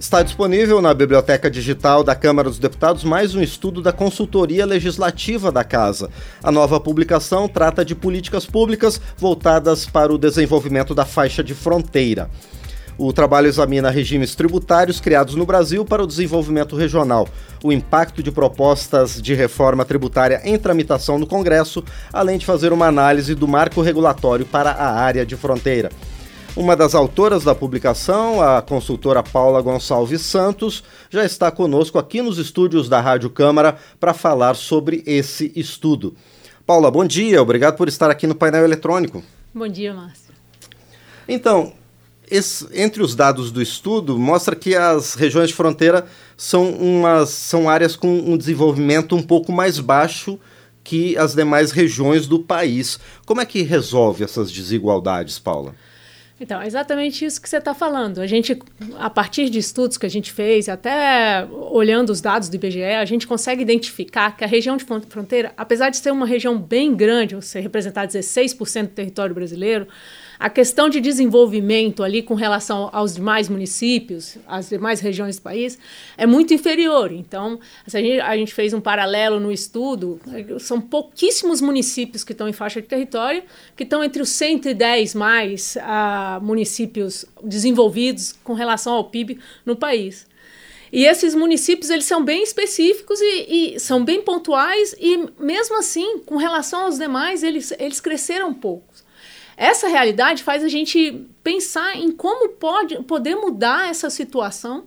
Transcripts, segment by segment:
Está disponível na Biblioteca Digital da Câmara dos Deputados mais um estudo da Consultoria Legislativa da Casa. A nova publicação trata de políticas públicas voltadas para o desenvolvimento da faixa de fronteira. O trabalho examina regimes tributários criados no Brasil para o desenvolvimento regional, o impacto de propostas de reforma tributária em tramitação no Congresso, além de fazer uma análise do marco regulatório para a área de fronteira. Uma das autoras da publicação, a consultora Paula Gonçalves Santos, já está conosco aqui nos estúdios da Rádio Câmara para falar sobre esse estudo. Paula, bom dia, obrigado por estar aqui no painel eletrônico. Bom dia, Márcio. Então, esse, entre os dados do estudo, mostra que as regiões de fronteira são, umas, são áreas com um desenvolvimento um pouco mais baixo que as demais regiões do país. Como é que resolve essas desigualdades, Paula? Então, é exatamente isso que você está falando. A gente, a partir de estudos que a gente fez, até olhando os dados do IBGE, a gente consegue identificar que a região de fronteira, apesar de ser uma região bem grande, você representar 16% do território brasileiro, a questão de desenvolvimento ali com relação aos demais municípios, às demais regiões do país, é muito inferior. Então, a gente, a gente fez um paralelo no estudo, são pouquíssimos municípios que estão em faixa de território, que estão entre os 110 mais uh, municípios desenvolvidos com relação ao PIB no país. E esses municípios eles são bem específicos e, e, são bem pontuais e mesmo assim, com relação aos demais, eles, eles cresceram poucos. Essa realidade faz a gente pensar em como pode poder mudar essa situação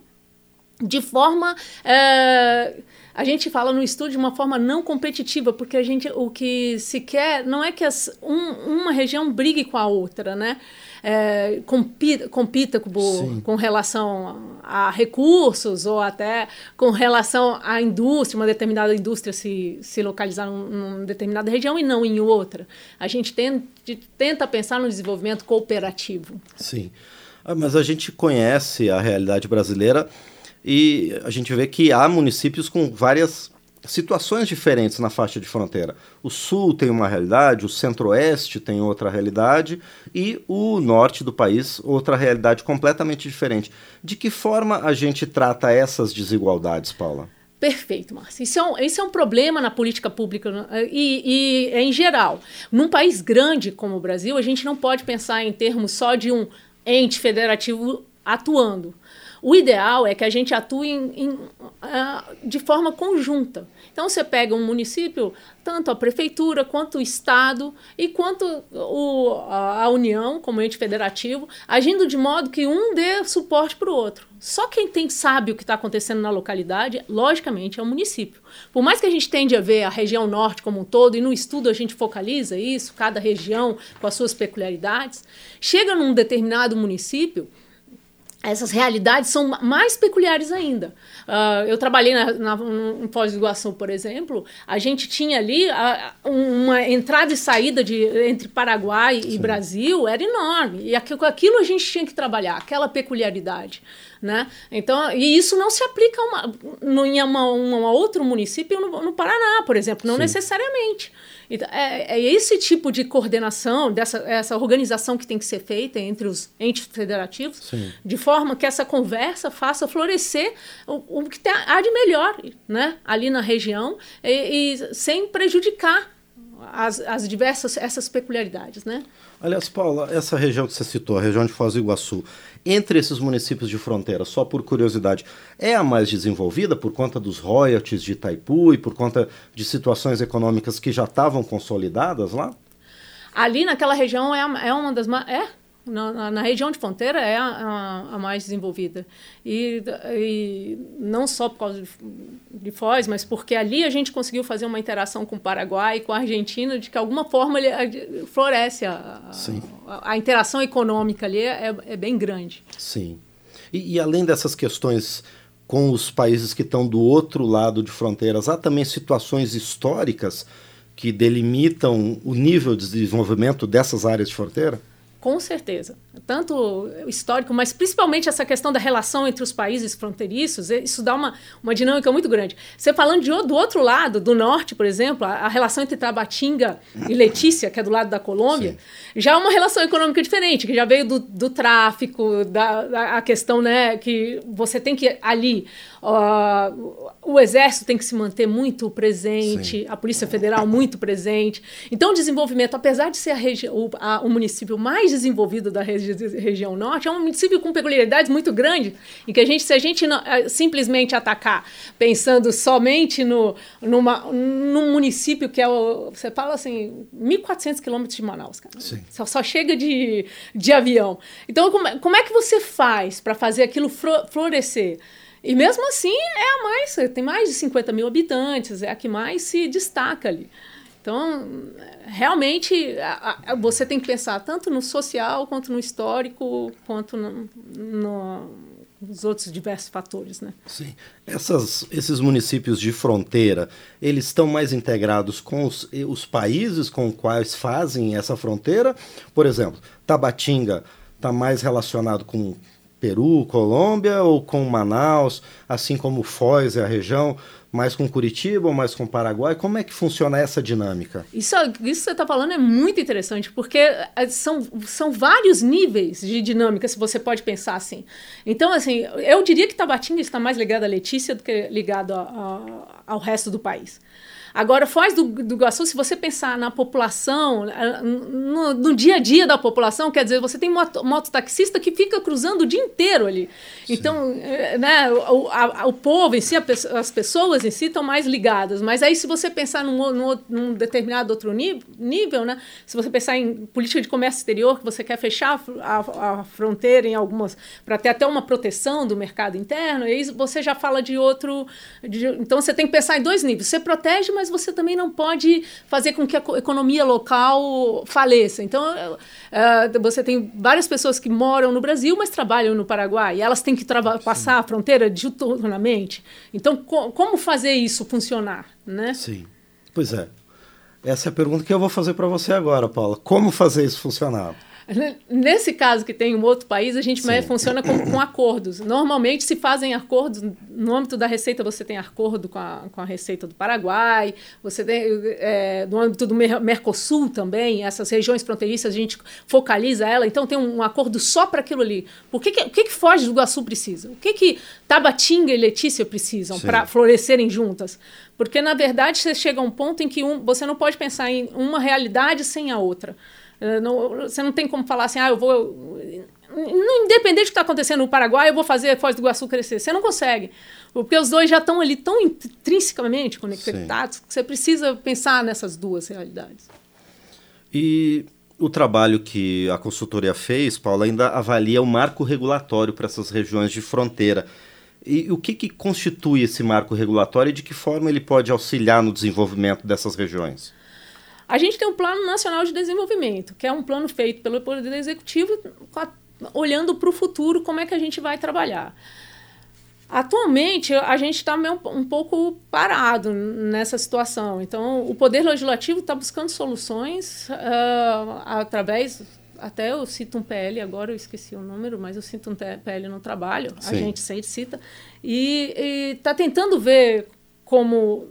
de forma. É, a gente fala no estudo de uma forma não competitiva, porque a gente o que se quer não é que as, um, uma região brigue com a outra, né? é, compita, compita com, com, relação a recursos ou até com relação à indústria, uma determinada indústria se, se localizar num, numa determinada região e não em outra. A gente tenta, tenta pensar no desenvolvimento cooperativo. Sim. Ah, mas a gente conhece a realidade brasileira e a gente vê que há municípios com várias situações diferentes na faixa de fronteira. O sul tem uma realidade, o centro-oeste tem outra realidade e o norte do país outra realidade completamente diferente. De que forma a gente trata essas desigualdades, Paula? Perfeito, Márcia. Isso, é um, isso é um problema na política pública né? e, e em geral. Num país grande como o Brasil, a gente não pode pensar em termos só de um ente federativo atuando. O ideal é que a gente atue em, em, uh, de forma conjunta. Então, você pega um município, tanto a prefeitura, quanto o Estado e quanto o, a, a União, como ente federativo, agindo de modo que um dê suporte para o outro. Só quem tem sabe o que está acontecendo na localidade, logicamente, é o município. Por mais que a gente tende a ver a região norte como um todo, e no estudo a gente focaliza isso, cada região com as suas peculiaridades, chega num determinado município essas realidades são mais peculiares ainda. Uh, eu trabalhei na, na, Iguaçu, por exemplo, a gente tinha ali a, uma entrada e saída de, entre Paraguai Sim. e Brasil, era enorme. E aquilo, aquilo a gente tinha que trabalhar, aquela peculiaridade. Né? Então, e isso não se aplica a uma, em uma, um outro município no, no Paraná, por exemplo, não Sim. necessariamente. Então, é, é, esse tipo de coordenação, dessa essa organização que tem que ser feita entre os entes federativos, Sim. de forma que essa conversa faça florescer o, o que há de melhor né, ali na região e, e sem prejudicar as, as diversas essas peculiaridades, né? Aliás, Paula, essa região que você citou, a região de Foz do Iguaçu, entre esses municípios de fronteira, só por curiosidade, é a mais desenvolvida por conta dos royalties de Itaipu e por conta de situações econômicas que já estavam consolidadas lá? Ali naquela região é, é uma das é na, na, região de fronteira é a, a, a mais desenvolvida. E, e, não só por causa de, de, Foz, mas porque ali a gente conseguiu fazer uma interação com o Paraguai e com a Argentina, de que alguma forma ele, floresce a, a, a, interação econômica ali é, é bem grande. Sim. E, e, além dessas questões com os países que estão do outro lado de fronteiras, há também situações históricas que delimitam o nível de desenvolvimento dessas áreas de fronteira? Com certeza. Tanto histórico, mas principalmente essa questão da relação entre os países fronteiriços, isso dá uma, uma dinâmica muito grande. Você falando de, do outro lado, do norte, por exemplo, a, a relação entre Tabatinga e Letícia, que é do lado da Colômbia, Sim. já é uma relação econômica diferente, que já veio do, do tráfico, da, da a questão né, que você tem que ali. Uh, o exército tem que se manter muito presente, Sim. a Polícia Federal muito presente. Então, o desenvolvimento, apesar de ser a a, o município mais desenvolvido da regi região norte, é um município com peculiaridades muito grandes, em que a gente, se a gente não, é, simplesmente atacar pensando somente no, numa, num município que é o, você fala assim, 1.400 quilômetros de Manaus, cara. Só, só, chega de, de avião. Então, como, é, como é que você faz para fazer aquilo florescer? E mesmo assim é a mais, tem mais de 50 mil habitantes, é a que mais se destaca ali. Então, realmente, a, a, você tem que pensar tanto no social, quanto no histórico, quanto no, no, nos outros diversos fatores. Né? Sim. Essas, esses municípios de fronteira, eles estão mais integrados com os, os países com os quais fazem essa fronteira? Por exemplo, Tabatinga está mais relacionado com Peru, Colômbia ou com Manaus, assim como Foz e a região, mais com Curitiba ou mais com Paraguai? Como é que funciona essa dinâmica? Isso, isso que você está falando é muito interessante, porque eh, são, são vários níveis de dinâmica, se você pode pensar assim. Então, assim, eu diria que Tabatinga está mais ligado à Letícia do que ligado a, a, ao resto do país. Agora, Foz do, do Iguaçu, se você pensar na população, eh, no, no, dia a dia da população, quer dizer, você tem moto, mototaxista que fica cruzando o dia inteiro ali. Sim. Então, eh, né, o, a, o povo em si, as pessoas em si estão mais ligadas. Mas aí, se você pensar num, num, num determinado outro nível, né, se você pensar em política de comércio exterior, que você quer fechar a, a fronteira em algumas, para ter até uma proteção do mercado interno, aí você já fala de outro. De, então, você tem que pensar em dois níveis. Você protege, mas mas você também não pode fazer com que a economia local faleça. Então, uh, você tem várias pessoas que moram no Brasil, mas trabalham no Paraguai, e elas têm que passar a fronteira diuturnamente. Então, co como fazer isso funcionar? Né? Sim, pois é. Essa é a pergunta que eu vou fazer para você agora, Paula. Como fazer isso funcionar? Nesse caso que tem um outro país, a gente funciona com, com, acordos. Normalmente se fazem acordos, no âmbito da Receita você tem acordo com a, com a Receita do Paraguai, você tem é, no âmbito do Mercosul também, essas regiões fronteiriças a gente focaliza ela, então tem um, um acordo só para aquilo ali. O que, que, o que, que Foz do Iguaçu precisa? O que, que Tabatinga e Letícia precisam para florescerem juntas? Porque, na verdade, você chega a um ponto em que um, você não pode pensar em uma realidade sem a outra. Eh, não, você não tem como falar assim, ah, eu vou. Independente do que está acontecendo no Paraguai, eu vou fazer Foz do Iguaçu crescer. Você não consegue. Porque os dois já estão ali tão intrinsecamente conectados Sim. que você precisa pensar nessas duas realidades. E o trabalho que a consultoria fez, Paula, ainda avalia o marco regulatório para essas regiões de fronteira. E o que, que constitui esse marco regulatório e de que forma ele pode auxiliar no desenvolvimento dessas regiões? A gente tem um Plano Nacional de Desenvolvimento, que é um plano feito pelo Poder Executivo, olhando para o futuro, como é que a gente vai trabalhar. Atualmente, a gente está um pouco parado nessa situação. Então, o Poder Legislativo está buscando soluções uh, através. Até eu cito um PL, agora eu esqueci o número, mas eu cito um PL no trabalho, Sim. a gente sempre cita, e está tentando ver como,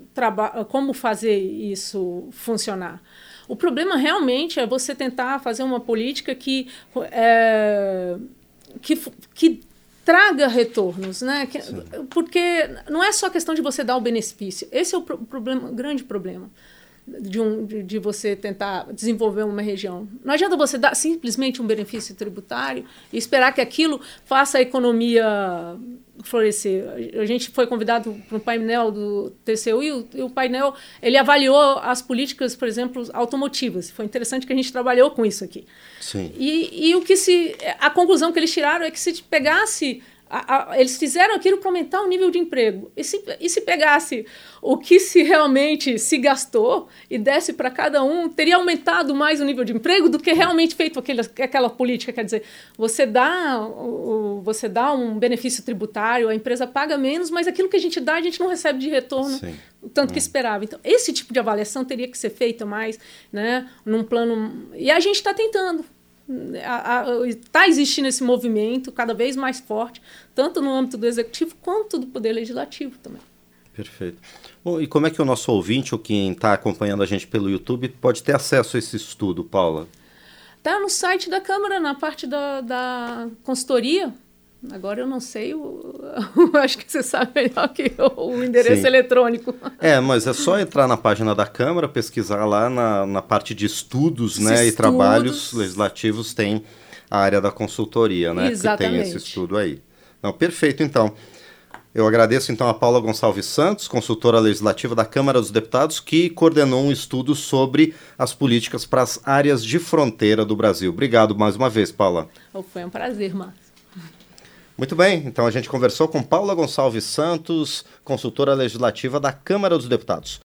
como fazer isso funcionar. O problema realmente é você tentar fazer uma política que, é, que, que traga retornos, né? Que, porque não é só questão de você dar o benefício. Esse é o pro problema, grande problema de, um, de, de, você tentar desenvolver uma região. Não adianta você dar simplesmente um benefício tributário e esperar que aquilo faça a economia florescer. A gente foi convidado para um painel do TCU e o, e o, painel ele avaliou as políticas, por exemplo, automotivas. Foi interessante que a gente trabalhou com isso aqui. Sim. E, e o que se a conclusão que eles tiraram é que se pegasse a, a, eles fizeram aquilo para aumentar o nível de emprego. E se, e se pegasse o que se realmente se gastou e desse para cada um, teria aumentado mais o nível de emprego do que realmente feito aquele, aquela política. Quer dizer, você dá, o, você dá um benefício tributário, a empresa paga menos, mas aquilo que a gente dá, a gente não recebe de retorno Sim. o tanto que hum. esperava. Então, esse tipo de avaliação teria que ser feita mais né, num plano. E a gente está tentando está existindo esse movimento cada vez mais forte, tanto no âmbito do executivo quanto do poder legislativo também. Perfeito. Bom, e como é que o nosso ouvinte ou quem está acompanhando a gente pelo YouTube pode ter acesso a esse estudo, Paula? Está no site da Câmara, na parte da, da consultoria. Agora eu não sei, o, acho que você sabe melhor que o, o endereço Sim. eletrônico. É, mas é só entrar na página da Câmara, pesquisar lá na, na parte de estudos, né, estudos. e trabalhos legislativos, tem a área da consultoria, né? Exatamente. Que tem esse estudo aí. Não, perfeito, então. Eu agradeço então a Paula Gonçalves Santos, consultora legislativa da Câmara dos Deputados, que coordenou um estudo sobre as políticas para as áreas de fronteira do Brasil. Obrigado mais uma vez, Paula. Foi um prazer, Márcio. Muito bem, então a gente conversou com Paula Gonçalves Santos, consultora legislativa da Câmara dos Deputados.